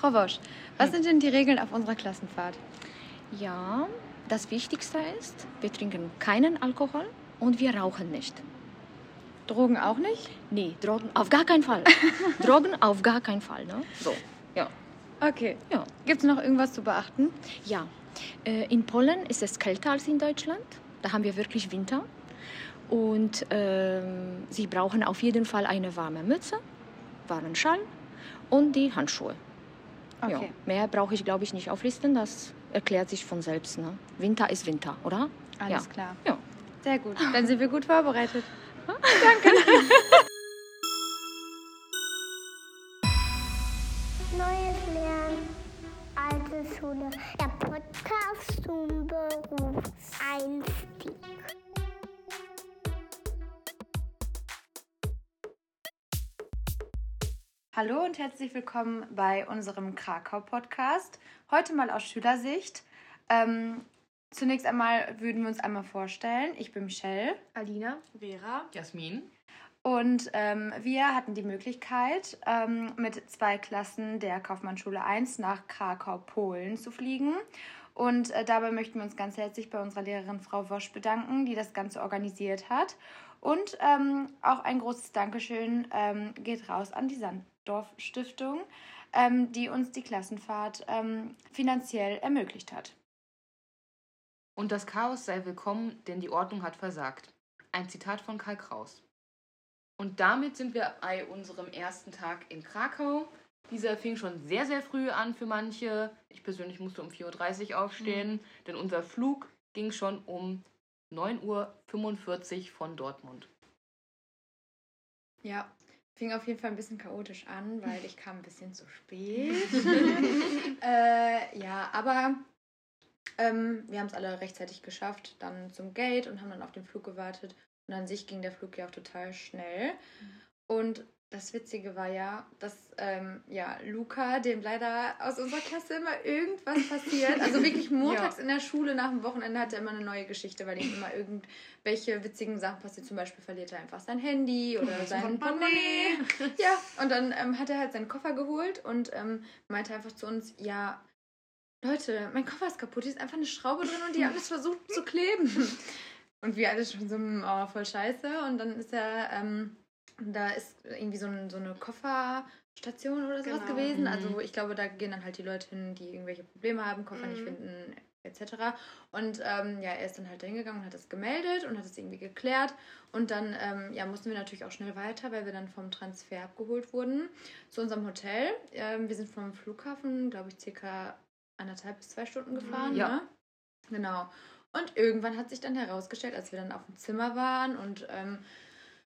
Frau Wosch, was sind denn die Regeln auf unserer Klassenfahrt? Ja, das Wichtigste ist, wir trinken keinen Alkohol und wir rauchen nicht. Drogen auch nicht? Nee, Drogen auf gar keinen Fall. Drogen auf gar keinen Fall, ne? So, ja. Okay. Ja. Gibt es noch irgendwas zu beachten? Ja, äh, in Polen ist es kälter als in Deutschland. Da haben wir wirklich Winter. Und ähm, sie brauchen auf jeden Fall eine warme Mütze, warmen Schal und die Handschuhe. Ja, Okay. mehr brauche ich, glaube ich, nicht auflisten. Das erklärt sich von selbst. Ne? Winter ist Winter, oder? Alles ja. klar. Ja. Sehr gut. Dann sind wir gut vorbereitet. Neues Lernen, alte Schule. Der Podcast zum Berufseinstieg. Hallo und herzlich willkommen bei unserem Krakau-Podcast. Heute mal aus Schülersicht. Ähm, zunächst einmal würden wir uns einmal vorstellen. Ich bin Michelle Alina. Vera. Jasmin. und ähm, wir hatten die Möglichkeit, ähm, mit zwei Klassen der Kaufmannschule 1 nach Krakau, Polen zu fliegen. Und äh, dabei möchten wir uns ganz herzlich bei unserer Lehrerin Frau Wosch bedanken, die das Ganze organisiert hat. Und ähm, auch ein großes Dankeschön ähm, geht raus an die Sanddorf Stiftung, ähm, die uns die Klassenfahrt ähm, finanziell ermöglicht hat. Und das Chaos sei willkommen, denn die Ordnung hat versagt. Ein Zitat von Karl Kraus. Und damit sind wir bei unserem ersten Tag in Krakau. Dieser fing schon sehr, sehr früh an für manche. Ich persönlich musste um 4.30 Uhr aufstehen, denn unser Flug ging schon um 9.45 Uhr von Dortmund. Ja, fing auf jeden Fall ein bisschen chaotisch an, weil ich kam ein bisschen zu spät. äh, ja, aber ähm, wir haben es alle rechtzeitig geschafft, dann zum Gate und haben dann auf den Flug gewartet. Und an sich ging der Flug ja auch total schnell. Und das Witzige war ja, dass ähm, ja, Luca, dem leider aus unserer Klasse immer irgendwas passiert. Also wirklich montags in der Schule nach dem Wochenende hat er immer eine neue Geschichte, weil ihm immer irgendwelche witzigen Sachen passiert. Zum Beispiel verliert er einfach sein Handy oder sein Portemonnaie. Ja, und dann ähm, hat er halt seinen Koffer geholt und ähm, meinte einfach zu uns, ja, Leute, mein Koffer ist kaputt, hier ist einfach eine Schraube drin und die haben es versucht zu kleben. Und wir alle schon so, oh, voll scheiße. Und dann ist er, ähm, da ist irgendwie so, ein, so eine Kofferstation oder sowas Genau. gewesen. Mhm. Also ich glaube, da gehen dann halt die Leute hin, die irgendwelche Probleme haben, Koffer nicht Mhm. finden, etc. Und ähm, ja, er ist dann halt hingegangen und hat es gemeldet und hat es irgendwie geklärt. Und dann ähm, ja, mussten wir natürlich auch schnell weiter, weil wir dann vom Transfer abgeholt wurden zu unserem Hotel. Ähm, wir sind vom Flughafen, glaube ich, circa anderthalb bis zwei Stunden gefahren. Ja. Ne? Genau. Und irgendwann hat sich dann herausgestellt, als wir dann auf dem Zimmer waren und ähm,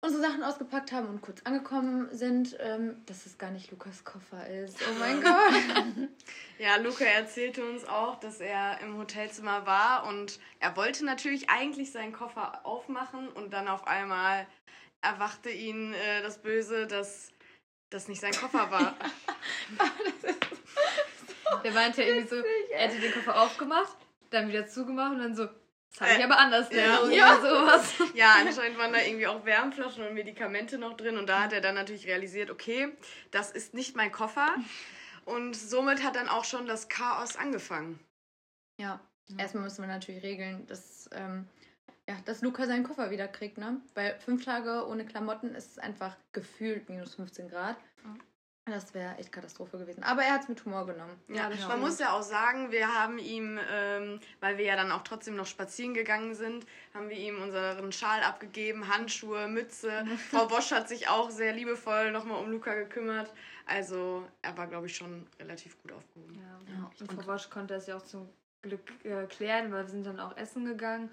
unsere Sachen ausgepackt haben und kurz angekommen sind, ähm, dass es gar nicht Lukas Koffer ist. Oh mein Gott. Ja, Luca erzählte uns auch, dass er im Hotelzimmer war und er wollte natürlich eigentlich seinen Koffer aufmachen und dann auf einmal erwachte ihn äh, das Böse, dass das nicht sein Koffer war. Der meinte ja irgendwie so, er hätte den Koffer aufgemacht, dann wieder zugemacht und dann so, das habe ich Äh, aber anders ja. denn. Ja. Ja. sowas. ja, anscheinend waren da irgendwie auch Wärmflaschen und Medikamente noch drin und da hat er dann natürlich realisiert, okay, das ist nicht mein Koffer. Und somit hat dann auch schon das Chaos angefangen. Ja, erstmal müssen wir natürlich regeln, dass, ähm, ja, dass Luca seinen Koffer wieder kriegt, ne? Weil fünf Tage ohne Klamotten ist es einfach gefühlt minus 15 Grad. Das wäre echt Katastrophe gewesen. Aber er hat es mit Humor genommen. Ja, das man stimmt. muss ja auch sagen, wir haben ihm, ähm, weil wir ja dann auch trotzdem noch spazieren gegangen sind, haben wir ihm unseren Schal abgegeben, Handschuhe, Mütze. Frau Bosch hat sich auch sehr liebevoll nochmal um Luca gekümmert. Also er war, glaube ich, schon relativ gut aufgehoben. Ja. Ja. Und Frau Bosch konnte das ja auch zum Glück äh, klären, weil wir sind dann auch essen gegangen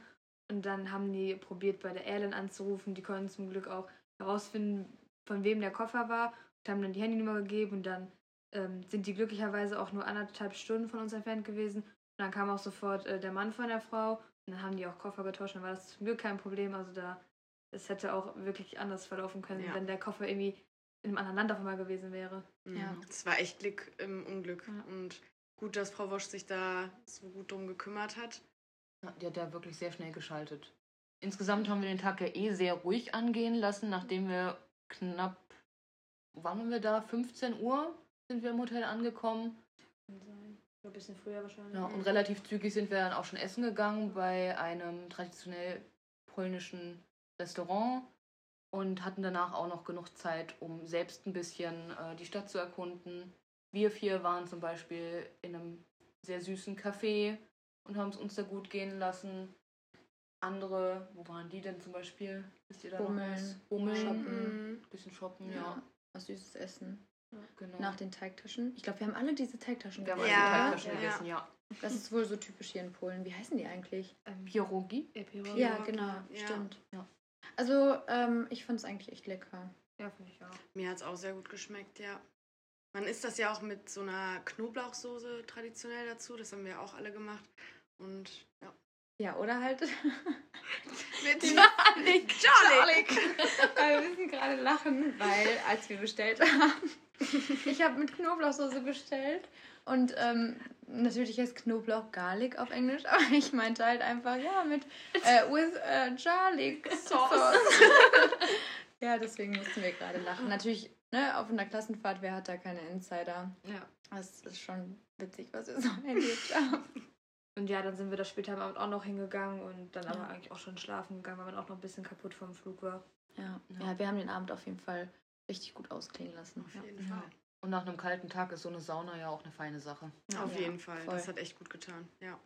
und dann haben die probiert, bei der Airline anzurufen. Die konnten zum Glück auch herausfinden, von wem der Koffer war haben dann die Handynummer gegeben und dann ähm, sind die glücklicherweise auch nur anderthalb Stunden von uns entfernt gewesen. Und dann kam auch sofort äh, der Mann von der Frau und dann haben die auch Koffer getauscht. Dann war das zum Glück kein Problem. Also da, es hätte auch wirklich anders verlaufen können, Ja. wenn der Koffer irgendwie in einem anderen Land auf einmal gewesen wäre. Mhm. Ja. Es war echt Glück im Unglück. Ja. Und gut, dass Frau Wosch sich da so gut drum gekümmert hat. Ja, die hat da wirklich sehr schnell geschaltet. Insgesamt haben wir den Tag ja eh sehr ruhig angehen lassen, nachdem wir knapp, wann waren wir da? 15 Uhr sind wir im Hotel angekommen. Kann sein. Ein bisschen früher wahrscheinlich. Ja, und relativ zügig sind wir dann auch schon essen gegangen bei einem traditionell polnischen Restaurant und hatten danach auch noch genug Zeit, um selbst ein bisschen äh, die Stadt zu erkunden. Wir vier waren zum Beispiel in einem sehr süßen Café und haben es uns da gut gehen lassen. Andere, wo waren die denn zum Beispiel? Wisst ihr da Bummeln, noch was? Bummeln, shoppen. Mhm. bisschen shoppen, ja. Ja. Was süßes Essen. Genau. Nach den Teigtaschen. Ich glaube, wir haben alle diese Teigtaschen wir haben gegessen, also Ja? Teigtaschen ja. gegessen, ja. Das ist wohl so typisch hier in Polen. Wie heißen die eigentlich? Ähm, Pierogi? ja, Pierogi. Ja, Ja, genau, ja. stimmt. Ja. Also, ähm, ich fand es eigentlich echt lecker. Ja, finde ich auch. Mir hat es auch sehr gut geschmeckt, ja. Man isst das ja auch mit so einer Knoblauchsoße traditionell dazu. Das haben wir auch alle gemacht. Und ja. Ja, oder halt. Mit Jarlik. Jarlik. wir müssen gerade lachen, weil als wir bestellt haben, ich habe mit Knoblauchsoße bestellt und ähm, natürlich heißt Knoblauch Garlic auf Englisch, aber ich meinte halt einfach, ja, mit äh, with äh, Garlic Sauce. ja, deswegen mussten wir gerade lachen. Natürlich, ne, auf einer Klassenfahrt, wer hat da keine Insider? Ja. Das ist schon witzig, was wir so erlebt haben. Und ja, dann sind wir da später am Abend auch noch hingegangen und dann Ja. aber eigentlich auch schon schlafen gegangen, weil man auch noch ein bisschen kaputt vom Flug war. Ja, Ja. ja, wir haben den Abend auf jeden Fall richtig gut ausklingen lassen. Auf jeden Ja. Fall. Und nach einem kalten Tag ist so eine Sauna ja auch eine feine Sache. Auf Ja, jeden Fall. voll. Das hat echt gut getan. Ja.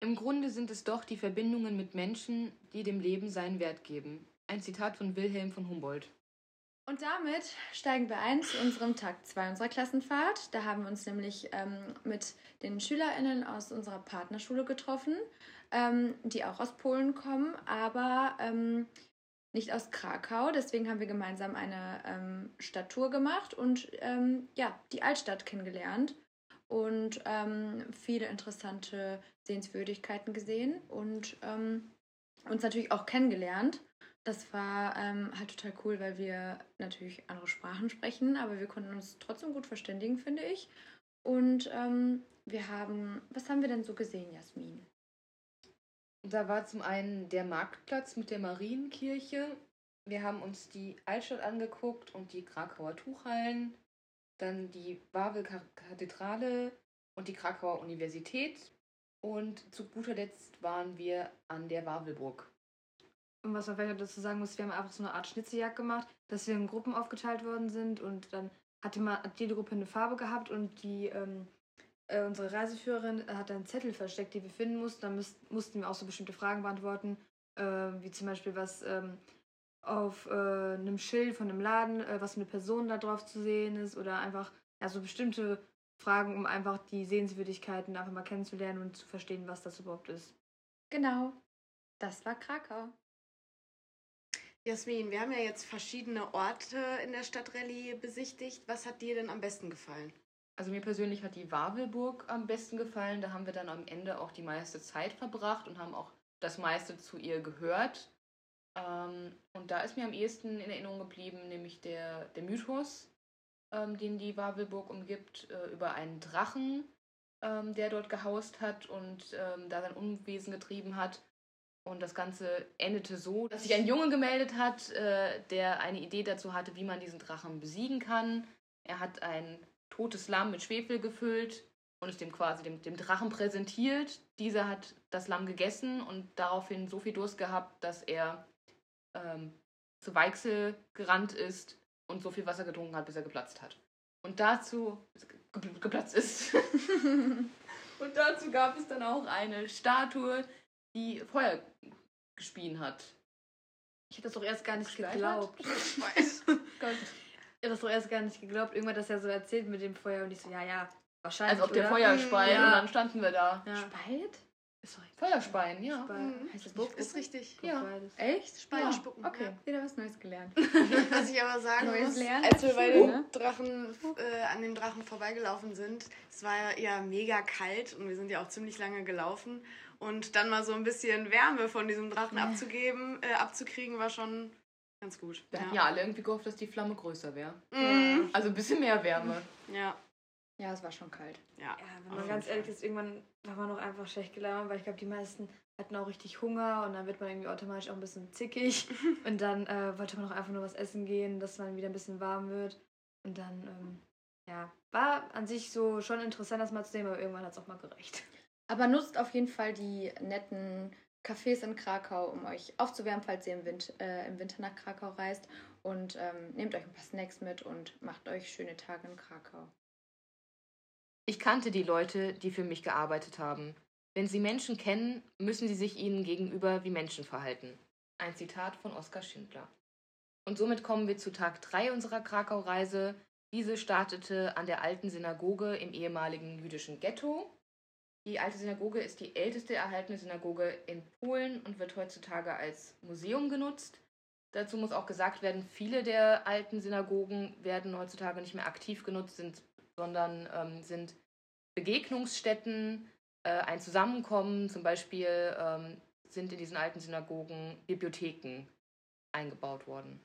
Im Grunde sind es doch die Verbindungen mit Menschen, die dem Leben seinen Wert geben. Ein Zitat von Wilhelm von Humboldt. Und damit steigen wir ein zu unserem Tag 2 unserer Klassenfahrt. Da haben wir uns nämlich ähm, mit den SchülerInnen aus unserer Partnerschule getroffen, ähm, die auch aus Polen kommen, aber ähm, nicht aus Krakau. Deswegen haben wir gemeinsam eine ähm, Stadttour gemacht und ähm, ja, die Altstadt kennengelernt und ähm, viele interessante Sehenswürdigkeiten gesehen und uns natürlich auch kennengelernt. Das war ähm, halt total cool, weil wir natürlich andere Sprachen sprechen, aber wir konnten uns trotzdem gut verständigen, finde ich. Und ähm, wir haben, was haben wir denn so gesehen, Jasmin? Da war zum einen der Marktplatz mit der Marienkirche. Wir haben uns die Altstadt angeguckt und die Krakauer Tuchhallen, dann die Wawel-Kathedrale und die Krakauer Universität. Und zu guter Letzt waren wir an der Wawelburg. Und was man vielleicht dazu sagen muss, wir haben einfach so eine Art Schnitzeljagd gemacht, dass wir in Gruppen aufgeteilt worden sind und dann hatte man, hat jede Gruppe eine Farbe gehabt und die ähm, äh, unsere Reiseführerin hat einen Zettel versteckt, die wir finden mussten. Dann müß, mussten wir auch so bestimmte Fragen beantworten, äh, wie zum Beispiel was ähm, auf äh, einem Schild von einem Laden, äh, was eine Person da drauf zu sehen ist oder einfach ja so bestimmte Fragen, um einfach die Sehenswürdigkeiten einfach mal kennenzulernen und zu verstehen, was das überhaupt ist. Genau, das war Krakau. Jasmin, wir haben ja jetzt verschiedene Orte in der Stadtrallye besichtigt. Was hat dir denn am besten gefallen? Also mir persönlich hat die Wawelburg am besten gefallen. Da haben wir dann am Ende auch die meiste Zeit verbracht und haben auch das meiste zu ihr gehört. Ähm, und da ist mir am ehesten in Erinnerung geblieben, nämlich der, der Mythos, ähm, den die Wawelburg umgibt, äh, über einen Drachen, ähm, der dort gehaust hat und ähm, da sein Unwesen getrieben hat. Und das Ganze endete so, dass sich ein Junge gemeldet hat, äh, der eine Idee dazu hatte, wie man diesen Drachen besiegen kann. Er hat ein totes Lamm mit Schwefel gefüllt und es dem quasi dem, dem Drachen präsentiert. Dieser hat das Lamm gegessen und daraufhin so viel Durst gehabt, dass er ähm, zu Weichsel gerannt ist und so viel Wasser getrunken hat, bis er geplatzt hat. Und dazu ge geplatzt ist. und dazu gab es dann auch eine Statue, die Feuer gespien hat. Ich hätte das doch erst gar nicht geglaubt. Ich habe das doch erst gar nicht geglaubt. Irgendwann hat das ja so erzählt mit dem Feuer und ich so, ja, ja, wahrscheinlich. Als ob der oder? Feuer speit Ja. und dann standen wir da. Ja. Speit? Ist doch Feuerspeien, ja. Speit. Mhm. Heißt das Spuck ist richtig. Ja. Echt? Speien Ja. spucken, Okay, ja. wieder was Neues gelernt. Was ich aber sagen Neues muss, Lernen als wir bei ne? Drachen, äh, an dem Drachen vorbeigelaufen sind, es war ja mega kalt und wir sind ja auch ziemlich lange gelaufen. Und dann mal so ein bisschen Wärme von diesem Drachen abzugeben, äh, abzukriegen, war schon ganz gut. Wir hatten ja alle irgendwie gehofft, dass die Flamme größer wäre. Mhm. Also ein bisschen mehr Wärme. Ja. Ja, es war schon kalt. ja. Ja, wenn man ganz ehrlich ist, irgendwann war man auch einfach schlecht gelaunt, weil ich glaube, die meisten hatten auch richtig Hunger und dann wird man irgendwie automatisch auch ein bisschen zickig. und dann äh, wollte man auch einfach nur was essen gehen, dass man wieder ein bisschen warm wird. Und dann, ähm, ja, war an sich so schon interessant, das mal zu sehen, aber irgendwann hat es auch mal gereicht. Aber nutzt auf jeden Fall die netten Cafés in Krakau, um euch aufzuwärmen, falls ihr im, Wind, äh, im Winter nach Krakau reist. Und ähm, nehmt euch ein paar Snacks mit und macht euch schöne Tage in Krakau. Ich kannte die Leute, die für mich gearbeitet haben. Wenn sie Menschen kennen, müssen sie sich ihnen gegenüber wie Menschen verhalten. Ein Zitat von Oskar Schindler. Und somit kommen wir zu Tag 3 unserer Krakau-Reise. Diese startete an der alten Synagoge im ehemaligen jüdischen Ghetto. Die alte Synagoge ist die älteste erhaltene Synagoge in Polen und wird heutzutage als Museum genutzt. Dazu muss auch gesagt werden, viele der alten Synagogen werden heutzutage nicht mehr aktiv genutzt, sind, sondern ähm, sind Begegnungsstätten, äh, ein Zusammenkommen. Zum Beispiel ähm, sind in diesen alten Synagogen Bibliotheken eingebaut worden.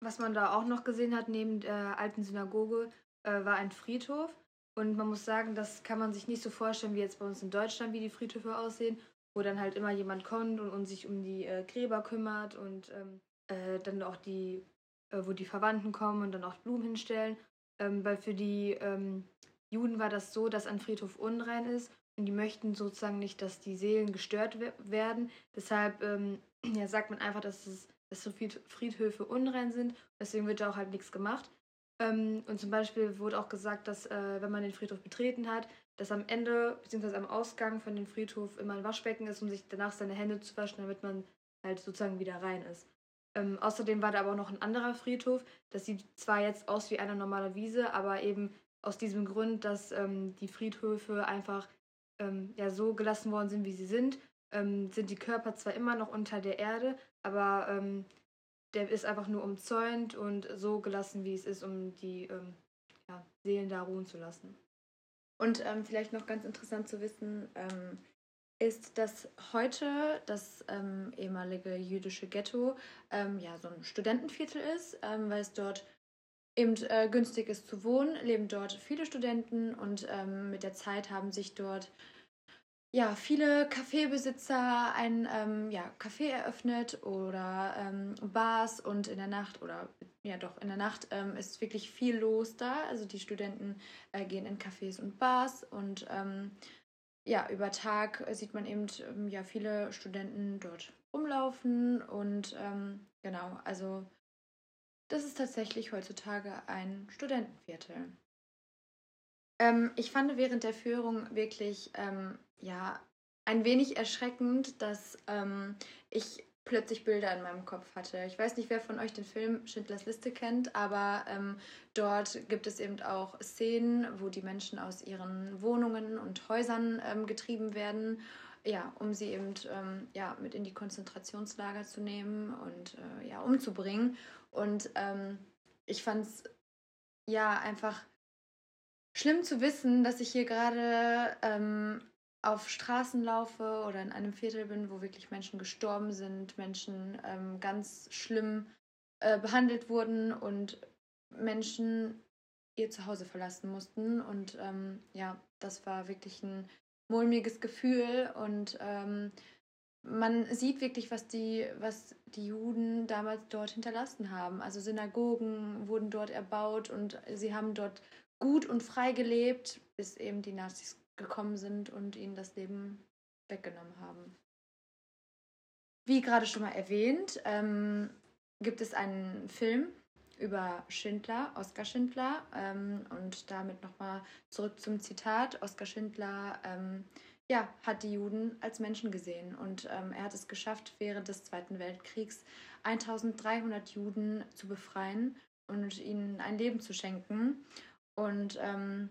Was man da auch noch gesehen hat, neben der alten Synagoge, äh, war ein Friedhof. Und man muss sagen, das kann man sich nicht so vorstellen wie jetzt bei uns in Deutschland, wie die Friedhöfe aussehen, wo dann halt immer jemand kommt und, und sich um die äh, Gräber kümmert und ähm, äh, dann auch die, äh, wo die Verwandten kommen und dann auch Blumen hinstellen. Ähm, weil für die ähm, Juden war das so, dass ein Friedhof unrein ist und die möchten sozusagen nicht, dass die Seelen gestört we werden. Deshalb ähm, ja, sagt man einfach, dass, es, dass Friedhöfe unrein sind. Deswegen wird da auch halt nichts gemacht. Ähm, und zum Beispiel wurde auch gesagt, dass äh, wenn man den Friedhof betreten hat, dass am Ende bzw. am Ausgang von dem Friedhof immer ein Waschbecken ist, um sich danach seine Hände zu waschen, damit man halt sozusagen wieder rein ist. Ähm, außerdem war da aber auch noch ein anderer Friedhof. Das sieht zwar jetzt aus wie eine normale Wiese, aber eben aus diesem Grund, dass ähm, die Friedhöfe einfach ähm, ja, so gelassen worden sind, wie sie sind, ähm, sind die Körper zwar immer noch unter der Erde, aber ähm, der ist einfach nur umzäunt und so gelassen, wie es ist, um die ähm, ja, Seelen da ruhen zu lassen. Und vielleicht noch ganz interessant zu wissen, ist, dass heute das ähm, ehemalige jüdische Ghetto ähm, ja so ein Studentenviertel ist, ähm, weil es dort eben äh, günstig ist zu wohnen, leben dort viele Studenten und ähm, mit der Zeit haben sich dort ja, viele Kaffeebesitzer ein ähm, ja, Café eröffnet oder ähm, Bars und in der Nacht oder ja doch in der Nacht ist wirklich viel los da. Also die Studenten äh, gehen in Cafés und Bars und ja, über Tag sieht man eben ähm, ja viele Studenten dort rumlaufen und ähm, genau, also das ist tatsächlich heutzutage ein Studentenviertel. Ähm, ich fand während der Führung wirklich ähm, ja ein wenig erschreckend, dass ähm, ich plötzlich Bilder in meinem Kopf hatte. Ich weiß nicht, wer von euch den Film Schindlers Liste kennt, aber ähm, dort gibt es eben auch Szenen, wo die Menschen aus ihren Wohnungen und Häusern ähm, getrieben werden, ja, um sie eben ähm, ja, mit in die Konzentrationslager zu nehmen und äh, ja, umzubringen. Und ähm, ich fand es ja einfach schlimm zu wissen, dass ich hier gerade ähm, auf Straßen laufe oder in einem Viertel bin, wo wirklich Menschen gestorben sind, Menschen ähm, ganz schlimm äh, behandelt wurden und Menschen ihr Zuhause verlassen mussten. Und ähm, ja, das war wirklich ein mulmiges Gefühl und ähm, man sieht wirklich, was die, was die Juden damals dort hinterlassen haben. Also Synagogen wurden dort erbaut und sie haben dort gut und frei gelebt, bis eben die Nazis gekommen sind und ihnen das Leben weggenommen haben. Wie gerade schon mal erwähnt, ähm, gibt es einen Film über Schindler, Oskar Schindler. Ähm, und damit nochmal zurück zum Zitat. Oskar Schindler ähm, ja, hat die Juden als Menschen gesehen und ähm, er hat es geschafft, während des Zweiten Weltkriegs 1300 Juden zu befreien und ihnen ein Leben zu schenken. Und ähm,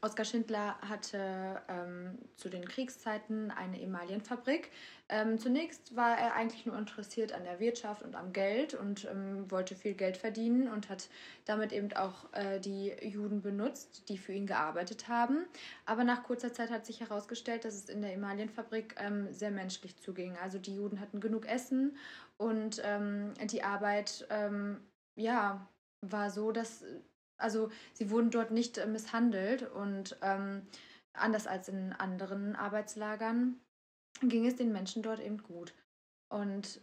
Oskar Schindler hatte ähm, zu den Kriegszeiten eine Emalienfabrik. Ähm, zunächst war er eigentlich nur interessiert an der Wirtschaft und am Geld und ähm, wollte viel Geld verdienen und hat damit eben auch äh, die Juden benutzt, die für ihn gearbeitet haben. Aber nach kurzer Zeit hat sich herausgestellt, dass es in der Emalienfabrik ähm, sehr menschlich zuging. Also die Juden hatten genug Essen und ähm, die Arbeit ähm, ja, war so, dass also sie wurden dort nicht äh, misshandelt und ähm, anders als in anderen Arbeitslagern ging es den Menschen dort eben gut. Und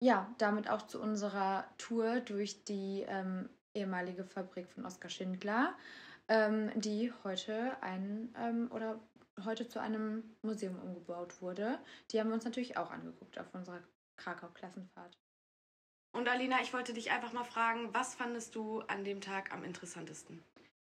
ja, damit auch zu unserer Tour durch die ähm, ehemalige Fabrik von Oskar Schindler, ähm, die heute ein ähm, oder heute zu einem Museum umgebaut wurde. Die haben wir uns natürlich auch angeguckt auf unserer Krakau-Klassenfahrt. Und Alina, ich wollte dich einfach mal fragen, was fandest du an dem Tag am interessantesten?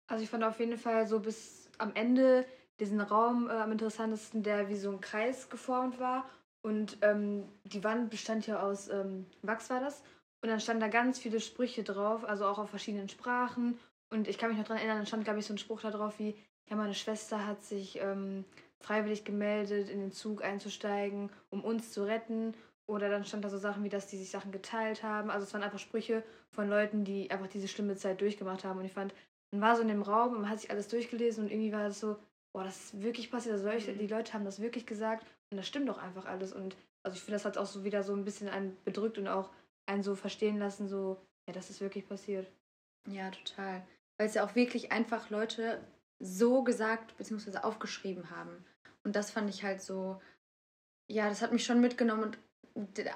Also ich fand auf jeden Fall so bis am Ende diesen Raum äh, am interessantesten, der wie so ein Kreis geformt war. Und ähm, die Wand bestand ja aus ähm, Wachs war das. Und dann standen da ganz viele Sprüche drauf, also auch auf verschiedenen Sprachen. Und ich kann mich noch daran erinnern, dann stand, glaube ich, so ein Spruch da drauf wie, ja, meine Schwester hat sich ähm, freiwillig gemeldet, in den Zug einzusteigen, um uns zu retten. Oder dann stand da so Sachen wie, dass die sich Sachen geteilt haben. Also es waren einfach Sprüche von Leuten, die einfach diese schlimme Zeit durchgemacht haben. Und ich fand, man war so in dem Raum und man hat sich alles durchgelesen und irgendwie war es so, boah, das ist wirklich passiert. Also Leute, die Leute haben das wirklich gesagt und das stimmt doch einfach alles. Und also ich finde, das hat auch so wieder so ein bisschen einen bedrückt und auch einen so verstehen lassen, so, ja, das ist wirklich passiert. Ja, total. Weil es ja auch wirklich einfach Leute so gesagt bzw. aufgeschrieben haben. Und das fand ich halt so, ja, das hat mich schon mitgenommen. Und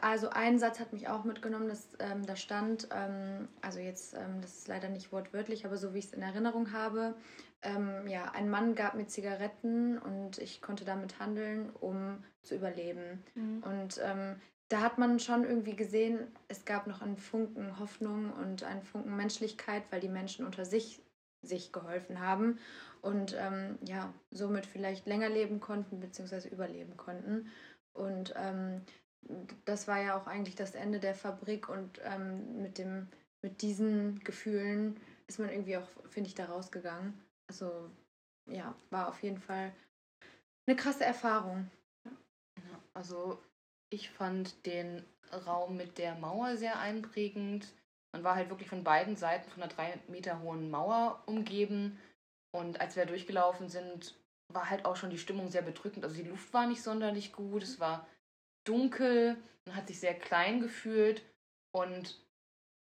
also ein Satz hat mich auch mitgenommen, dass ähm, da stand, ähm, also jetzt, ähm, das ist leider nicht wortwörtlich, aber so wie ich es in Erinnerung habe, ähm, ja, ein Mann gab mir Zigaretten und ich konnte damit handeln, um zu überleben. Und ähm, da hat man schon irgendwie gesehen, es gab noch einen Funken Hoffnung und einen Funken Menschlichkeit, weil die Menschen unter sich sich geholfen haben und ähm, ja, somit vielleicht länger leben konnten bzw. überleben konnten. Und ähm, das war ja auch eigentlich das Ende der Fabrik und ähm, mit, dem, mit diesen Gefühlen ist man irgendwie auch, finde ich, da rausgegangen. Also ja, war auf jeden Fall eine krasse Erfahrung. Also ich fand den Raum mit der Mauer sehr einprägend. Man war halt wirklich von beiden Seiten von einer drei Meter hohen Mauer umgeben. Und als wir durchgelaufen sind, war halt auch schon die Stimmung sehr bedrückend. Also die Luft war nicht sonderlich gut, es war dunkel, man hat sich sehr klein gefühlt. Und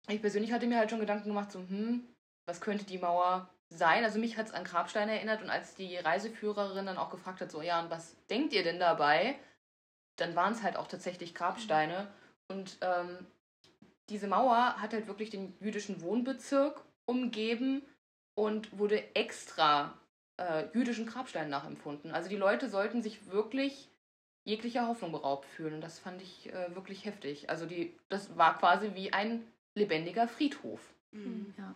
ich persönlich hatte mir halt schon Gedanken gemacht, so, hm, was könnte die Mauer sein? Also mich hat es an Grabsteine erinnert und als die Reiseführerin dann auch gefragt hat, so, ja, und was denkt ihr denn dabei? Dann waren es halt auch tatsächlich Grabsteine. Und ähm, diese Mauer hat halt wirklich den jüdischen Wohnbezirk umgeben und wurde extra äh, jüdischen Grabsteinen nachempfunden. Also die Leute sollten sich wirklich jeglicher Hoffnung beraubt fühlen. Und das fand ich äh, wirklich heftig. Also die, das war quasi wie ein lebendiger Friedhof. Mhm. Ja.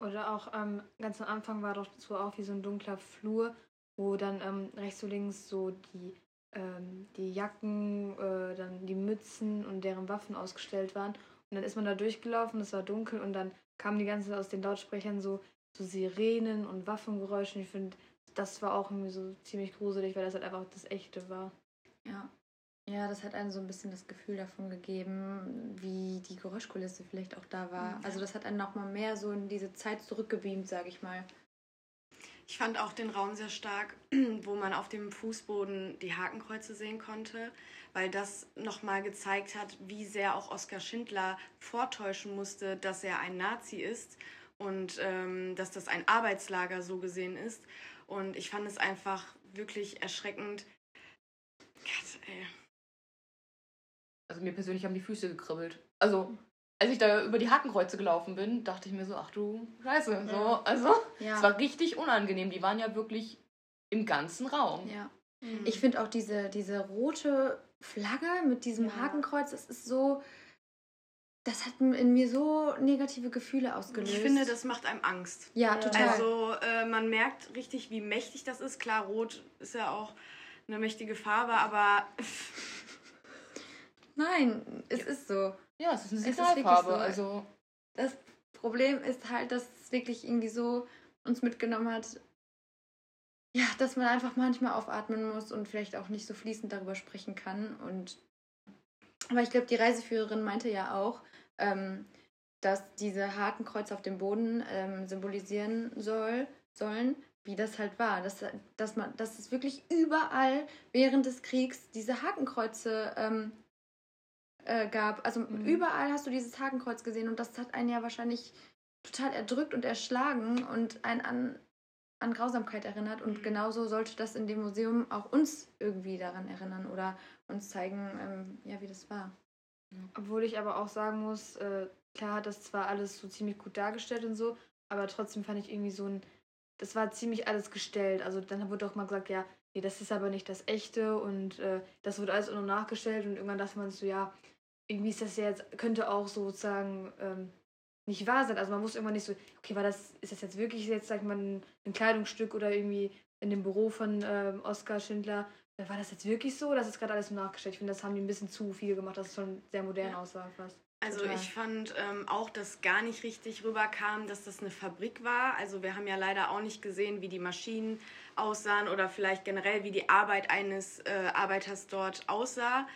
Oder auch ähm, ganz am Anfang war doch so auch wie so ein dunkler Flur, wo dann ähm, rechts und links so die, ähm, die Jacken, äh, dann die Mützen und deren Waffen ausgestellt waren. Und dann ist man da durchgelaufen, es war dunkel und dann kamen die ganze Zeit aus den Lautsprechern so, so Sirenen und Waffengeräusche. Und ich finde, das war auch irgendwie so ziemlich gruselig, weil das halt einfach das Echte war. Ja. Ja, das hat einem so ein bisschen das Gefühl davon gegeben, wie die Geräuschkulisse vielleicht auch da war. Mhm. Also das hat einen nochmal mehr so in diese Zeit zurückgebeamt, sage ich mal. Ich fand auch den Raum sehr stark, wo man auf dem Fußboden die Hakenkreuze sehen konnte, weil das nochmal gezeigt hat, wie sehr auch Oskar Schindler vortäuschen musste, dass er ein Nazi ist und ähm, dass das ein Arbeitslager so gesehen ist. Und ich fand es einfach wirklich erschreckend. Gott, ey. Also mir persönlich haben die Füße gekribbelt. Also als ich da über die Hakenkreuze gelaufen bin, dachte ich mir so, ach du Scheiße. So, also Ja. es war richtig unangenehm. Die waren ja wirklich im ganzen Raum. ja. Ich finde auch diese, diese rote Flagge mit diesem Ja. Hakenkreuz, das ist so. Das hat in mir so negative Gefühle ausgelöst. Ich finde, das macht einem Angst. Ja, total. Also äh, man merkt richtig, wie mächtig das ist. Klar, Rot ist ja auch eine mächtige Farbe, aber Nein, es ist so. Ja, es ist eine Es ist Signalfarbe. wirklich so. Also Das Problem ist halt, dass es wirklich irgendwie so uns mitgenommen hat, ja, dass man einfach manchmal aufatmen muss und vielleicht auch nicht so fließend darüber sprechen kann. Und aber ich glaube, die Reiseführerin meinte ja auch, ähm, dass diese Hakenkreuze auf dem Boden ähm, symbolisieren soll, sollen, wie das halt war. Dass, dass, man, dass es wirklich überall während des Kriegs diese Hakenkreuze ähm, äh, gab. Also überall hast du dieses Hakenkreuz gesehen und das hat einen ja wahrscheinlich total erdrückt und erschlagen und einen an, an Grausamkeit erinnert. Und genauso sollte das in dem Museum auch uns irgendwie daran erinnern oder uns zeigen, ähm, ja, wie das war. Obwohl ich aber auch sagen muss, äh, klar hat das zwar alles so ziemlich gut dargestellt und so, aber trotzdem fand ich irgendwie so ein, das war ziemlich alles gestellt. Also dann wurde auch mal gesagt, ja, nee, das ist aber nicht das Echte und äh, das wird alles nur nachgestellt und irgendwann dachte man so, ja, irgendwie ist das ja jetzt, könnte auch sozusagen ähm, nicht wahr sein. Also man muss irgendwann nicht so, okay, war das, ist das jetzt wirklich jetzt, sag ich mal, ein, ein Kleidungsstück oder irgendwie in dem Büro von ähm, Oskar Schindler, war das jetzt wirklich so? Das ist gerade alles nur nachgestellt. Ich finde, das haben die ein bisschen zu viel gemacht, dass es schon sehr modern Ja. aussah fast. Also Total. ich fand ähm, auch, dass gar nicht richtig rüberkam, dass das eine Fabrik war. Also wir haben ja leider auch nicht gesehen, wie die Maschinen aussahen oder vielleicht generell, wie die Arbeit eines äh, Arbeiters dort aussah.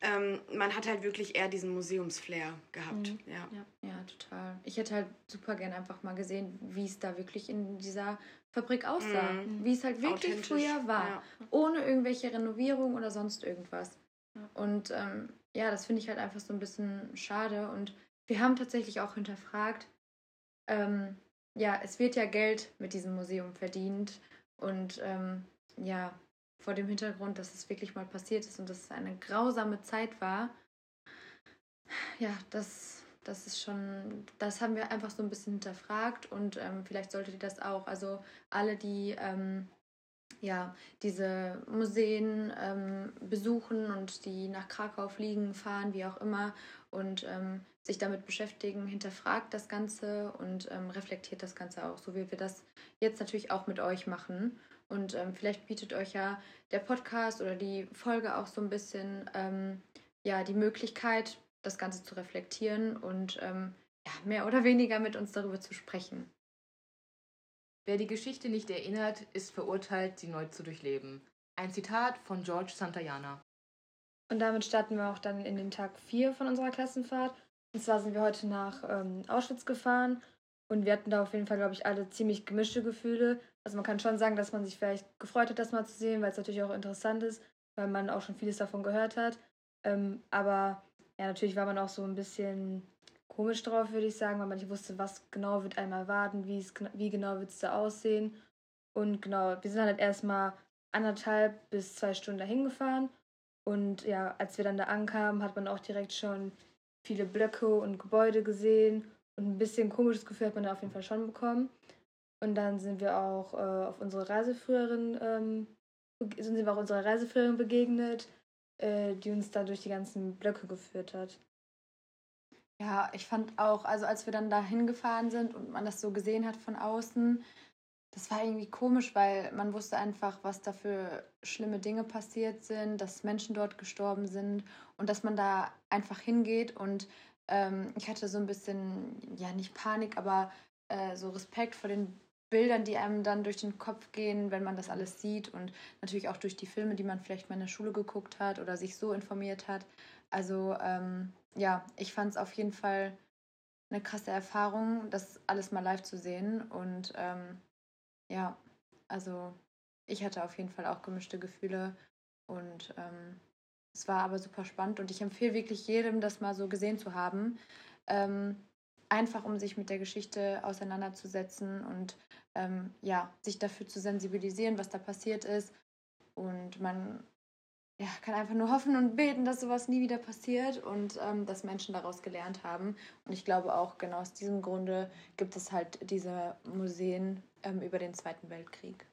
Ähm, man hat halt wirklich eher diesen Museumsflair gehabt. Mhm. Ja. Ja, total. Ich hätte halt super gern einfach mal gesehen, wie es da wirklich in dieser Fabrik aussah. Mhm. Wie es halt wirklich früher war. ja. Ohne irgendwelche Renovierung oder sonst irgendwas. Und ähm, ja, das finde ich halt einfach so ein bisschen schade. Und wir haben tatsächlich auch hinterfragt, ähm, ja, es wird ja Geld mit diesem Museum verdient. Und ähm, ja, vor dem Hintergrund, dass es wirklich mal passiert ist und dass es eine grausame Zeit war, ja, das, das ist schon, das haben wir einfach so ein bisschen hinterfragt und ähm, vielleicht solltet ihr das auch. Also alle, die ähm, ja, diese Museen ähm, besuchen und die nach Krakau fliegen, fahren, wie auch immer und ähm, sich damit beschäftigen, hinterfragt das Ganze und ähm, reflektiert das Ganze auch, so wie wir das jetzt natürlich auch mit euch machen. Und ähm, vielleicht bietet euch ja der Podcast oder die Folge auch so ein bisschen ja, die Möglichkeit, das Ganze zu reflektieren und ähm, ja, mehr oder weniger mit uns darüber zu sprechen. Wer die Geschichte nicht erinnert, ist verurteilt, sie neu zu durchleben. Ein Zitat von George Santayana. Und damit starten wir auch dann in den Tag 4 von unserer Klassenfahrt. Und zwar sind wir heute nach ähm, Auschwitz gefahren und wir hatten da auf jeden Fall, glaube ich, alle ziemlich gemischte Gefühle. Also man kann schon sagen, dass man sich vielleicht gefreut hat, das mal zu sehen, weil es natürlich auch interessant ist, weil man auch schon vieles davon gehört hat. Ähm, aber ja, natürlich war man auch so ein bisschen komisch drauf, würde ich sagen, weil man nicht wusste, was genau wird einmal erwarten, wie, genau wird es da aussehen. Und genau, wir sind halt erstmal anderthalb bis zwei Stunden dahin gefahren. Und ja, als wir dann da ankamen, hat man auch direkt schon viele Blöcke und Gebäude gesehen. Und ein bisschen komisches Gefühl hat man da auf jeden Fall schon bekommen. Und dann sind wir auch äh, auf unsere Reiseführerin, ähm, sind wir auch unserer Reiseführerin begegnet, äh, die uns da durch die ganzen Blöcke geführt hat. Ja, ich fand auch, also als wir dann da hingefahren sind und man das so gesehen hat von außen, das war irgendwie komisch, weil man wusste einfach, was da für schlimme Dinge passiert sind, dass Menschen dort gestorben sind und dass man da einfach hingeht und ähm, ich hatte so ein bisschen, ja nicht Panik, aber äh, so Respekt vor den Bildern, die einem dann durch den Kopf gehen, wenn man das alles sieht und natürlich auch durch die Filme, die man vielleicht mal in der Schule geguckt hat oder sich so informiert hat. Also ähm, ja, ich fand es auf jeden Fall eine krasse Erfahrung, das alles mal live zu sehen. Und ähm, ja, also ich hatte auf jeden Fall auch gemischte Gefühle. Und ähm, es war aber super spannend und ich empfehle wirklich jedem, das mal so gesehen zu haben. Ähm, einfach um sich mit der Geschichte auseinanderzusetzen und ähm, ja, sich dafür zu sensibilisieren, was da passiert ist. Und man ja, kann einfach nur hoffen und beten, dass sowas nie wieder passiert und ähm, dass Menschen daraus gelernt haben. Und ich glaube auch genau aus diesem Grunde gibt es halt diese Museen ähm, über den Zweiten Weltkrieg.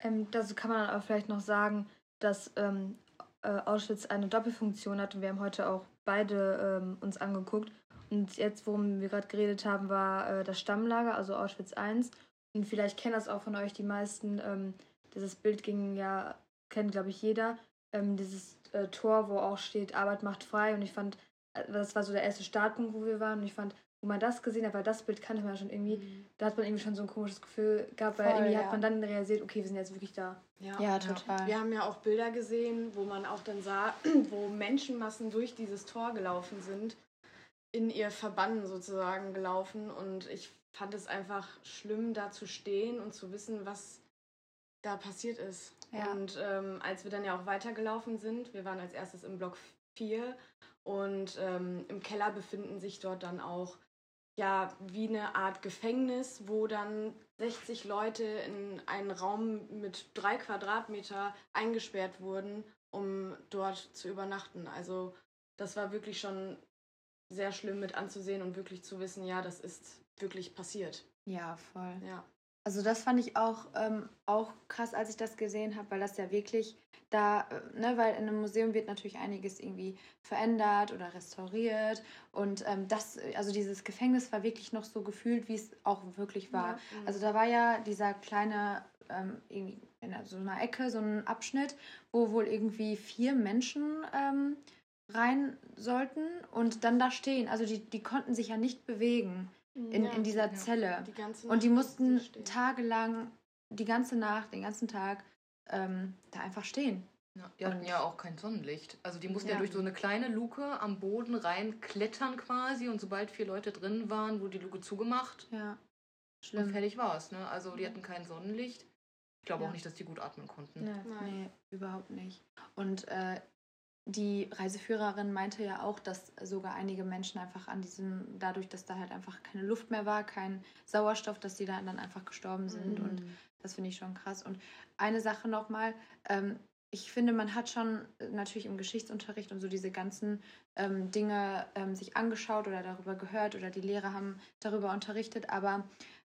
Ähm, dazu kann man auch vielleicht noch sagen, dass ähm, äh, Auschwitz eine Doppelfunktion hat und wir haben heute auch beide ähm, uns angeguckt. Und jetzt, worum wir gerade geredet haben, war äh, das Stammlager, also Auschwitz I. Und vielleicht kennen das auch von euch die meisten. Ähm, dieses Bild ging ja, kennt glaube ich jeder. Ähm, dieses äh, Tor, wo auch steht, Arbeit macht frei. Und ich fand, äh, das war so der erste Startpunkt, wo wir waren. Und ich fand, wo man das gesehen hat, weil das Bild kannte man ja schon irgendwie, da hat man irgendwie schon so ein komisches Gefühl gehabt, weil Voll, irgendwie ja. hat man dann realisiert, okay, wir sind jetzt wirklich da. Ja, total. Wir haben ja auch Bilder gesehen, wo man auch dann sah, wo Menschenmassen durch dieses Tor gelaufen sind, in ihr Verbannen sozusagen gelaufen. Und ich fand es einfach schlimm, da zu stehen und zu wissen, was da passiert ist. Ja. Und ähm, als wir dann ja auch weitergelaufen sind, wir waren als erstes im Block 4 und ähm, im Keller befinden sich dort dann auch ja wie eine Art Gefängnis, wo dann 60 Leute in einen Raum mit drei Quadratmeter eingesperrt wurden, um dort zu übernachten. Also das war wirklich schon sehr schlimm mit anzusehen und wirklich zu wissen, ja, das ist wirklich passiert. Ja, voll. Ja. Also das fand ich auch, ähm, auch krass, als ich das gesehen habe, weil das ja wirklich da, äh, ne, weil in einem Museum wird natürlich einiges irgendwie verändert oder restauriert und ähm, das, also dieses Gefängnis war wirklich noch so gefühlt, wie es auch wirklich war. Ja. Also da war ja dieser kleine, ähm, irgendwie in so einer Ecke, so ein Abschnitt, wo wohl irgendwie vier Menschen ähm, rein sollten und dann da stehen. Also die, die konnten sich ja nicht bewegen in, Ja, in dieser ja. Zelle. Die ganze Und die mussten tagelang, die ganze Nacht, den ganzen Tag ähm, da einfach stehen. Ja, die hatten ja auch kein Sonnenlicht. Also die mussten ja. Ja. durch so eine kleine Luke am Boden rein klettern quasi und sobald vier Leute drin waren, wurde die Luke zugemacht Ja. und Schlimm. fertig war es. Ne? Also die hatten kein Sonnenlicht. Ich glaube Ja. auch nicht, dass die gut atmen konnten. Nee. Nein. Nee, überhaupt nicht. Und äh, die Reiseführerin meinte ja auch, dass sogar einige Menschen einfach an diesem, dadurch, dass da halt einfach keine Luft mehr war, kein Sauerstoff, dass die da dann einfach gestorben sind. Mhm. Und das finde ich schon krass. Und eine Sache nochmal, ähm, ich finde, man hat schon natürlich im Geschichtsunterricht und so diese ganzen ähm, Dinge ähm, sich angeschaut oder darüber gehört oder die Lehrer haben darüber unterrichtet, aber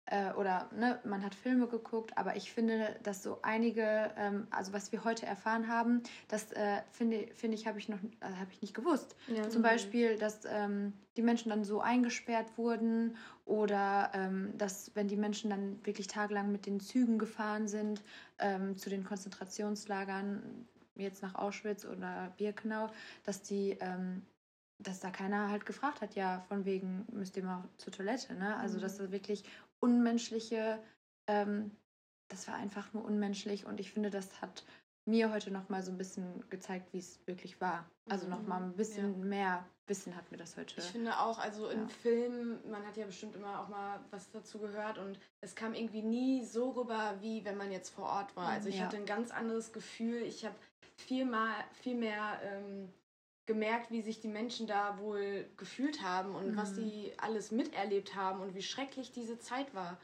äh, oder ne, man hat Filme geguckt, aber ich finde, dass so einige, ähm, also was wir heute erfahren haben, das äh, finde, finde ich, habe ich noch äh, habe ich nicht gewusst. Ja. Zum Beispiel, dass ähm, die Menschen dann so eingesperrt wurden oder ähm, dass, wenn die Menschen dann wirklich tagelang mit den Zügen gefahren sind ähm, zu den Konzentrationslagern, jetzt nach Auschwitz oder Birkenau, dass die, ähm, dass da keiner halt gefragt hat, ja, von wegen müsst ihr mal zur Toilette, ne? Also, dass das wirklich unmenschliche, ähm, das war einfach nur unmenschlich und ich finde, das hat mir heute noch mal so ein bisschen gezeigt, wie es wirklich war. Also Mhm. noch mal ein bisschen mehr Wissen hat mir das heute. Ich finde auch, also in Ja. Filmen, man hat ja bestimmt immer auch mal was dazu gehört und es kam irgendwie nie so rüber, wie wenn man jetzt vor Ort war. Also ich Ja. hatte ein ganz anderes Gefühl. Ich habe viel, mal, viel mehr ähm, gemerkt, wie sich die Menschen da wohl gefühlt haben und was Mhm. die alles miterlebt haben und wie schrecklich diese Zeit war.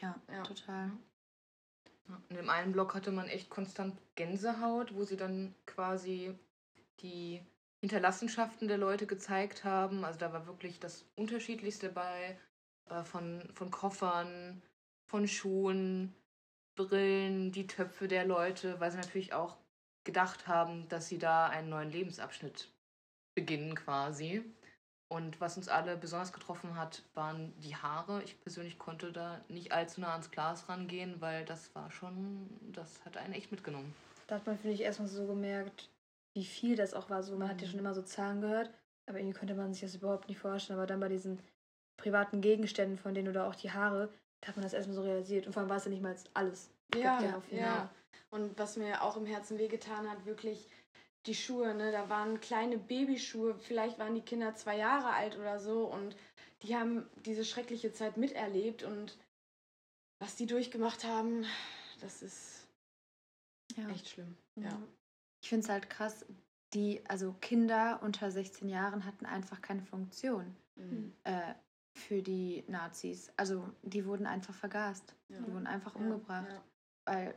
ja, Ja. total. In dem einen Block hatte man echt konstant Gänsehaut, wo sie dann quasi die Hinterlassenschaften der Leute gezeigt haben. Also da war wirklich das Unterschiedlichste bei, äh, von, von Koffern, von Schuhen, Brillen, die Töpfe der Leute, weil sie natürlich auch gedacht haben, dass sie da einen neuen Lebensabschnitt beginnen quasi. Und was uns alle besonders getroffen hat, waren die Haare. Ich persönlich konnte da nicht allzu nah ans Glas rangehen, weil das war schon, das hat einen echt mitgenommen. Da hat man, finde ich, erstmal so gemerkt, wie viel das auch war. So, man hat ja schon immer so Zahlen gehört, aber irgendwie konnte man sich das überhaupt nicht vorstellen. Aber dann bei diesen privaten Gegenständen von denen oder auch die Haare, da hat man das erstmal so realisiert. Und vor allem war es ja nicht mal alles. Ja, Ja, ja, auf jeden Fall. Und was mir auch im Herzen wehgetan hat, wirklich die Schuhe, ne? Da waren kleine Babyschuhe, vielleicht waren die Kinder zwei Jahre alt oder so und die haben diese schreckliche Zeit miterlebt und was die durchgemacht haben, das ist Ja. echt schlimm. Ja. Ich finde es halt krass, die, also Kinder unter 16 Jahren hatten einfach keine Funktion Mhm. äh, für die Nazis. Also die wurden einfach vergast. Ja. Die wurden einfach Ja, umgebracht. ja. Weil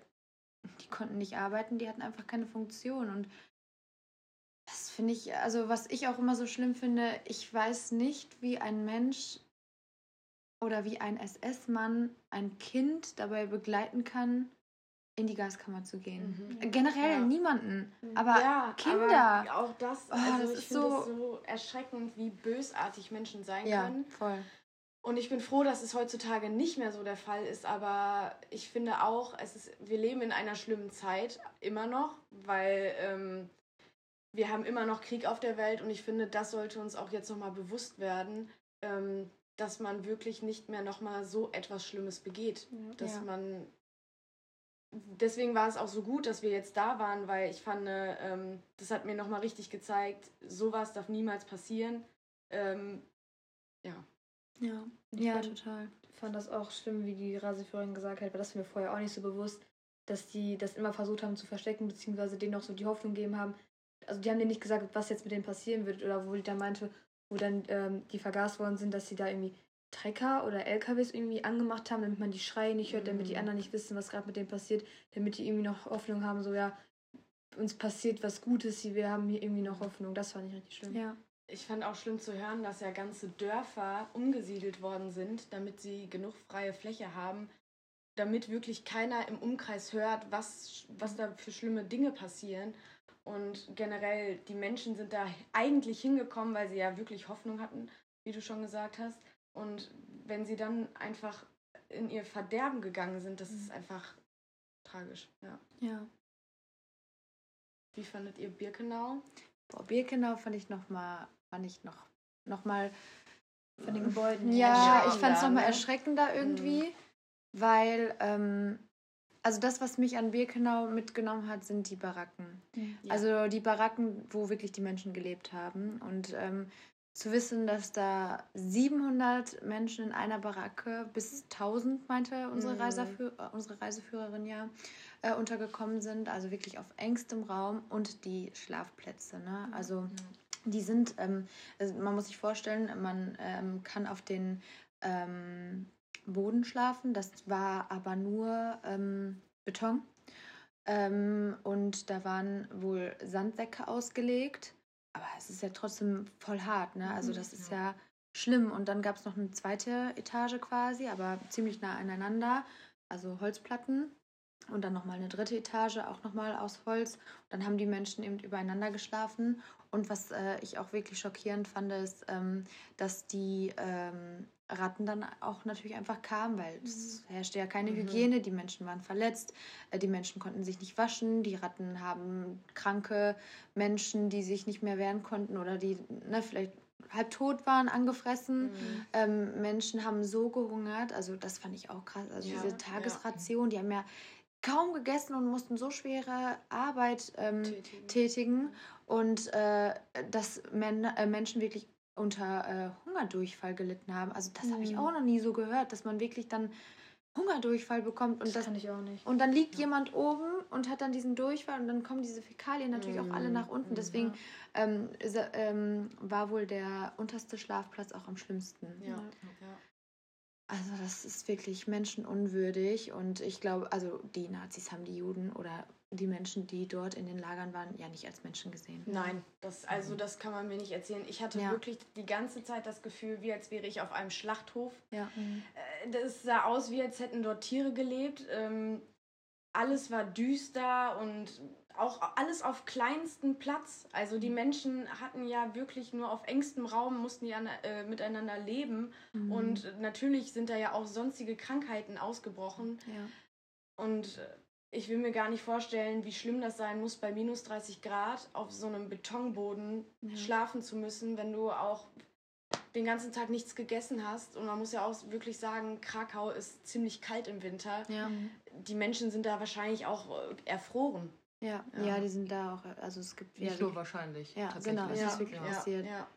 die konnten nicht arbeiten, die hatten einfach keine Funktion. Und das finde ich, also was ich auch immer so schlimm finde, ich weiß nicht, wie ein Mensch oder wie ein SS-Mann ein Kind dabei begleiten kann, in die Gaskammer zu gehen. Mhm. Generell Ja. niemanden. Aber ja, Kinder. Aber auch das, Oh, also das ich ist so- es so erschreckend, wie bösartig Menschen sein ja, können. voll. Und ich bin froh, dass es heutzutage nicht mehr so der Fall ist, aber ich finde auch, es ist, wir leben in einer schlimmen Zeit, immer noch, weil ähm, wir haben immer noch Krieg auf der Welt und ich finde, das sollte uns auch jetzt nochmal bewusst werden, ähm, dass man wirklich nicht mehr nochmal so etwas Schlimmes begeht. Dass man. Deswegen war es auch so gut, dass wir jetzt da waren, weil ich fand, ähm, das hat mir nochmal richtig gezeigt, sowas darf niemals passieren. Ähm, ja. Ja, Ich ja fand- total. Ich fand das auch schlimm, wie die Reiseführerin gesagt hat, weil das war mir vorher auch nicht so bewusst, dass die das immer versucht haben zu verstecken, beziehungsweise denen auch so die Hoffnung gegeben haben. Also die haben denen nicht gesagt, was jetzt mit denen passieren wird, oder wo die dann meinte, wo dann ähm, die vergast worden sind, dass sie da irgendwie Trecker oder LKWs irgendwie angemacht haben, damit man die Schreie nicht hört, damit die Mhm. anderen nicht wissen, was gerade mit denen passiert, damit die irgendwie noch Hoffnung haben, so ja, uns passiert was Gutes, wir haben hier irgendwie noch Hoffnung. Das fand ich richtig schlimm. Ja. ich fand auch schlimm zu hören, dass ja ganze Dörfer umgesiedelt worden sind, damit sie genug freie Fläche haben, damit wirklich keiner im Umkreis hört, was, was da für schlimme Dinge passieren. Und generell, die Menschen sind da eigentlich hingekommen, weil sie ja wirklich Hoffnung hatten, wie du schon gesagt hast. Und wenn sie dann einfach in ihr Verderben gegangen sind, das ist einfach tragisch. Ja. Ja. Wie fandet ihr Birkenau? Boah, Birkenau fand ich noch mal, fand ich noch, noch mal von den Gebäuden. Ja, ich fand es noch mal ne? erschreckender irgendwie, weil ähm, also das, was mich an Birkenau mitgenommen hat, sind die Baracken. Ja. Also die Baracken, wo wirklich die Menschen gelebt haben und ähm, zu wissen, dass da 700 Menschen in einer Baracke bis 1000, meinte unsere, Mhm. Reiseführ äh, unsere Reiseführerin ja, äh, untergekommen sind. Also wirklich auf engstem Raum und die Schlafplätze. Ne? Also die sind, ähm, also man muss sich vorstellen, man ähm, kann auf den ähm, Boden schlafen. Das war aber nur ähm, Beton. Ähm, und da waren wohl Sandsäcke ausgelegt. Aber es ist ja trotzdem voll hart, ne? Also das ist ja schlimm. Und dann gab es noch eine zweite Etage quasi, aber ziemlich nah aneinander. Also Holzplatten. Und dann nochmal eine dritte Etage, auch nochmal aus Holz. dann haben die Menschen eben übereinander geschlafen. Und was äh, ich auch wirklich schockierend fand, ist, ähm, dass die ähm, Ratten dann auch natürlich einfach kamen, weil es herrschte ja keine Hygiene, die Menschen waren verletzt, äh, die Menschen konnten sich nicht waschen, die Ratten haben kranke Menschen, die sich nicht mehr wehren konnten oder die ne, vielleicht halb tot waren, angefressen. Mhm. Ähm, Menschen haben so gehungert, also das fand ich auch krass. Also Ja, diese Tagesration, die haben ja kaum gegessen und mussten so schwere Arbeit ähm, Tätigen. tätigen und äh, dass Men äh, Menschen wirklich unter äh, Hungerdurchfall gelitten haben. Also das habe ich Mhm. auch noch nie so gehört, dass man wirklich dann Hungerdurchfall bekommt und Das das kann ich auch nicht. und dann liegt jemand oben und hat dann diesen Durchfall und dann kommen diese Fäkalien natürlich auch alle Mhm. nach unten. Deswegen ähm, sa- ähm, war wohl der unterste Schlafplatz auch am schlimmsten. Ja. ja. Also das ist wirklich menschenunwürdig und ich glaube, also die Nazis haben die Juden oder die Menschen, die dort in den Lagern waren, ja nicht als Menschen gesehen. Nein, das, also das kann man mir nicht erzählen. Ich hatte Ja. wirklich die ganze Zeit das Gefühl, wie als wäre ich auf einem Schlachthof. Ja. Äh, Das sah aus, wie als hätten dort Tiere gelebt. Ähm, alles war düster und auch alles auf kleinstem Platz. Also die Menschen hatten ja wirklich nur auf engstem Raum, mussten ja äh, miteinander leben. Mhm. Und natürlich sind da ja auch sonstige Krankheiten ausgebrochen. ja. Und äh, ich will mir gar nicht vorstellen, wie schlimm das sein muss, bei minus 30 Grad auf so einem Betonboden Ja. schlafen zu müssen, wenn du auch den ganzen Tag nichts gegessen hast. Und man muss ja auch wirklich sagen, Krakau ist ziemlich kalt im Winter. Ja. Die Menschen sind da wahrscheinlich auch äh, erfroren. Ja. Ja. ja, die sind da auch, also es gibt Nicht ja, nur wahrscheinlich. Ja, tatsächlich. genau, es ist wirklich ja, passiert. Ja.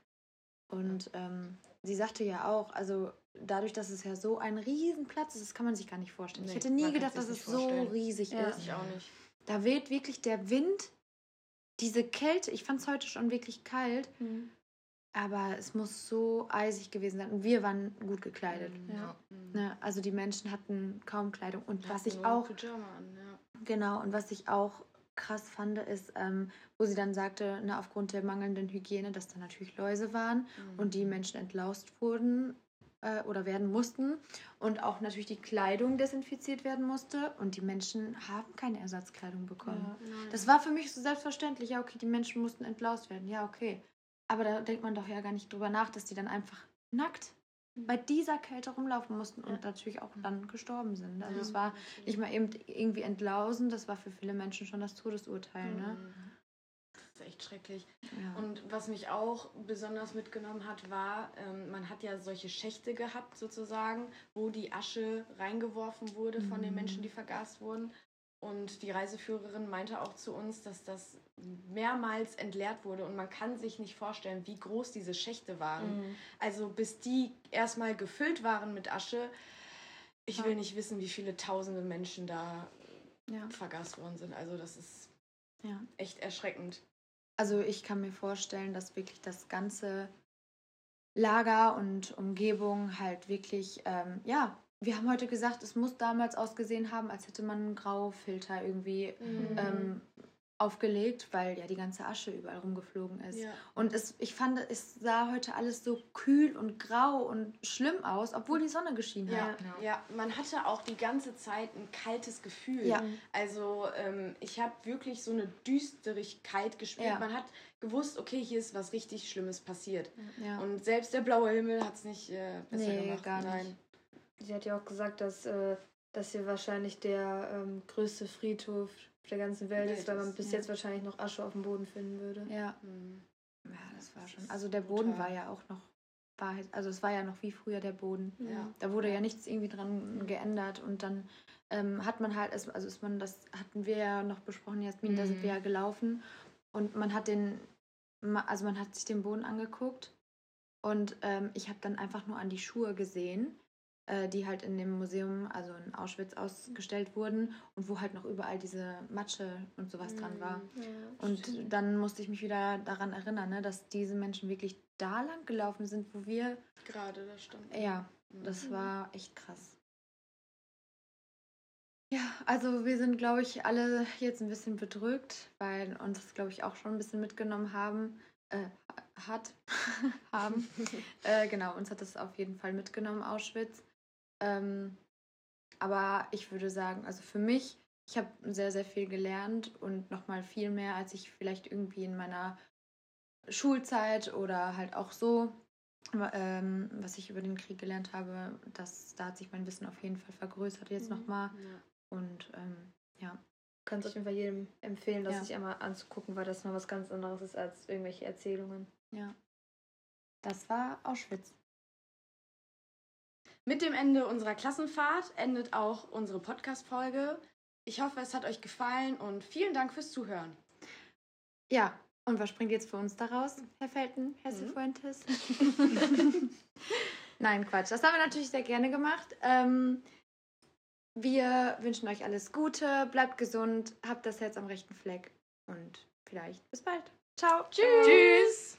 Und ähm, sie sagte ja auch, also dadurch, dass es ja so ein Riesenplatz ist, das kann man sich gar nicht vorstellen. Nee, ich hätte nie gedacht, dass es so riesig Ja. ist. Ich auch nicht. Da weht wirklich der Wind, diese Kälte. Ich fand es heute schon wirklich kalt, Mhm. aber es muss so eisig gewesen sein. Und wir waren gut gekleidet. Ja. Ne? Also die Menschen hatten kaum Kleidung. Und was ich auch, Pyjama an, ja. genau, und was ich auch krass fand, ist, ähm, wo sie dann sagte, ne, aufgrund der mangelnden Hygiene, dass da natürlich Läuse waren und die Menschen entlaust wurden äh, oder werden mussten und auch natürlich die Kleidung desinfiziert werden musste und die Menschen haben keine Ersatzkleidung bekommen. Das war für mich so selbstverständlich. Ja, okay, die Menschen mussten entblaußt werden. Ja, okay. Aber da denkt man doch ja gar nicht drüber nach, dass die dann einfach nackt bei dieser Kälte rumlaufen mussten und natürlich auch dann gestorben sind. Also Ja, es war nicht mal eben irgendwie entlausen, das war für viele Menschen schon das Todesurteil. Ne? Mhm. Das ist echt schrecklich. Ja. Und was mich auch besonders mitgenommen hat, war, ähm, man hat ja solche Schächte gehabt sozusagen, wo die Asche reingeworfen wurde von den Menschen, die vergast wurden. Und die Reiseführerin meinte auch zu uns, dass das mehrmals entleert wurde und man kann sich nicht vorstellen, wie groß diese Schächte waren. Mhm. Also bis die erstmal gefüllt waren mit Asche, ich will nicht wissen, wie viele tausende Menschen da ja. vergast worden sind. Also das ist ja. echt erschreckend. Also ich kann mir vorstellen, dass wirklich das ganze Lager und Umgebung halt wirklich, ähm, ja, wir haben heute gesagt, es muss damals ausgesehen haben, als hätte man einen Graufilter irgendwie Mhm. ähm, aufgelegt, weil ja die ganze Asche überall rumgeflogen ist. Ja. Und es, ich fand, es sah heute alles so kühl und grau und schlimm aus, obwohl die Sonne geschienen Ja, hat. ja, man hatte auch die ganze Zeit ein kaltes Gefühl. Ja. Also ähm, ich habe wirklich so eine Düsterigkeit gespürt. Ja. Man hat gewusst, okay, hier ist was richtig Schlimmes passiert. Ja. Und selbst der blaue Himmel hat es nicht äh, besser Nee, gemacht. gar nicht. Nein. Sie hat ja auch gesagt, dass, äh, dass hier wahrscheinlich der ähm, größte Friedhof der ganzen Welt Welt ist, weil man bis ja. jetzt wahrscheinlich noch Asche auf dem Boden finden würde. ja. Hm. Ja, das war schon. Also der Boden brutal. war ja auch noch, war, halt- also es war ja noch wie früher der Boden. Ja. Da wurde ja nichts irgendwie dran geändert und dann ähm, hat man halt, also ist man, das hatten wir ja noch besprochen, Jasmin, da sind Mhm. wir ja gelaufen und man hat den, also man hat sich den Boden angeguckt und ähm, ich habe dann einfach nur an die Schuhe gesehen, die halt in dem Museum, also in Auschwitz ausgestellt wurden und wo halt noch überall diese Matsche und sowas dran war. Und dann musste ich mich wieder daran erinnern, ne, dass diese Menschen wirklich da lang gelaufen sind, wo wir. Gerade da stand. Ja, Mhm. das war echt krass. Ja, also wir sind, glaube ich, alle jetzt ein bisschen bedrückt, weil uns das, glaube ich, auch schon ein bisschen mitgenommen haben. Äh, hat. haben. äh, genau, uns hat das auf jeden Fall mitgenommen, Auschwitz. Ähm, aber ich würde sagen, also für mich, ich habe sehr, sehr viel gelernt und nochmal viel mehr, als ich vielleicht irgendwie in meiner Schulzeit oder halt auch so, ähm, was ich über den Krieg gelernt habe, das, da hat sich mein Wissen auf jeden Fall vergrößert jetzt Mhm. nochmal. Ja. Und ähm, ja, Kann es auf jeden Fall jedem empfehlen, das Ja. sich einmal anzugucken, weil das mal was ganz anderes ist als irgendwelche Erzählungen. ja. Das war Auschwitz. Mit dem Ende unserer Klassenfahrt endet auch unsere Podcast-Folge. Ich hoffe, es hat euch gefallen und vielen Dank fürs Zuhören. Ja, und was springt jetzt für uns daraus, Herr Felten, Herr Mhm. Cifuentes? Nein, Quatsch. Das haben wir natürlich sehr gerne gemacht. Ähm, wir wünschen euch alles Gute, bleibt gesund, habt das Herz am rechten Fleck und vielleicht bis bald. Ciao. Tschüss.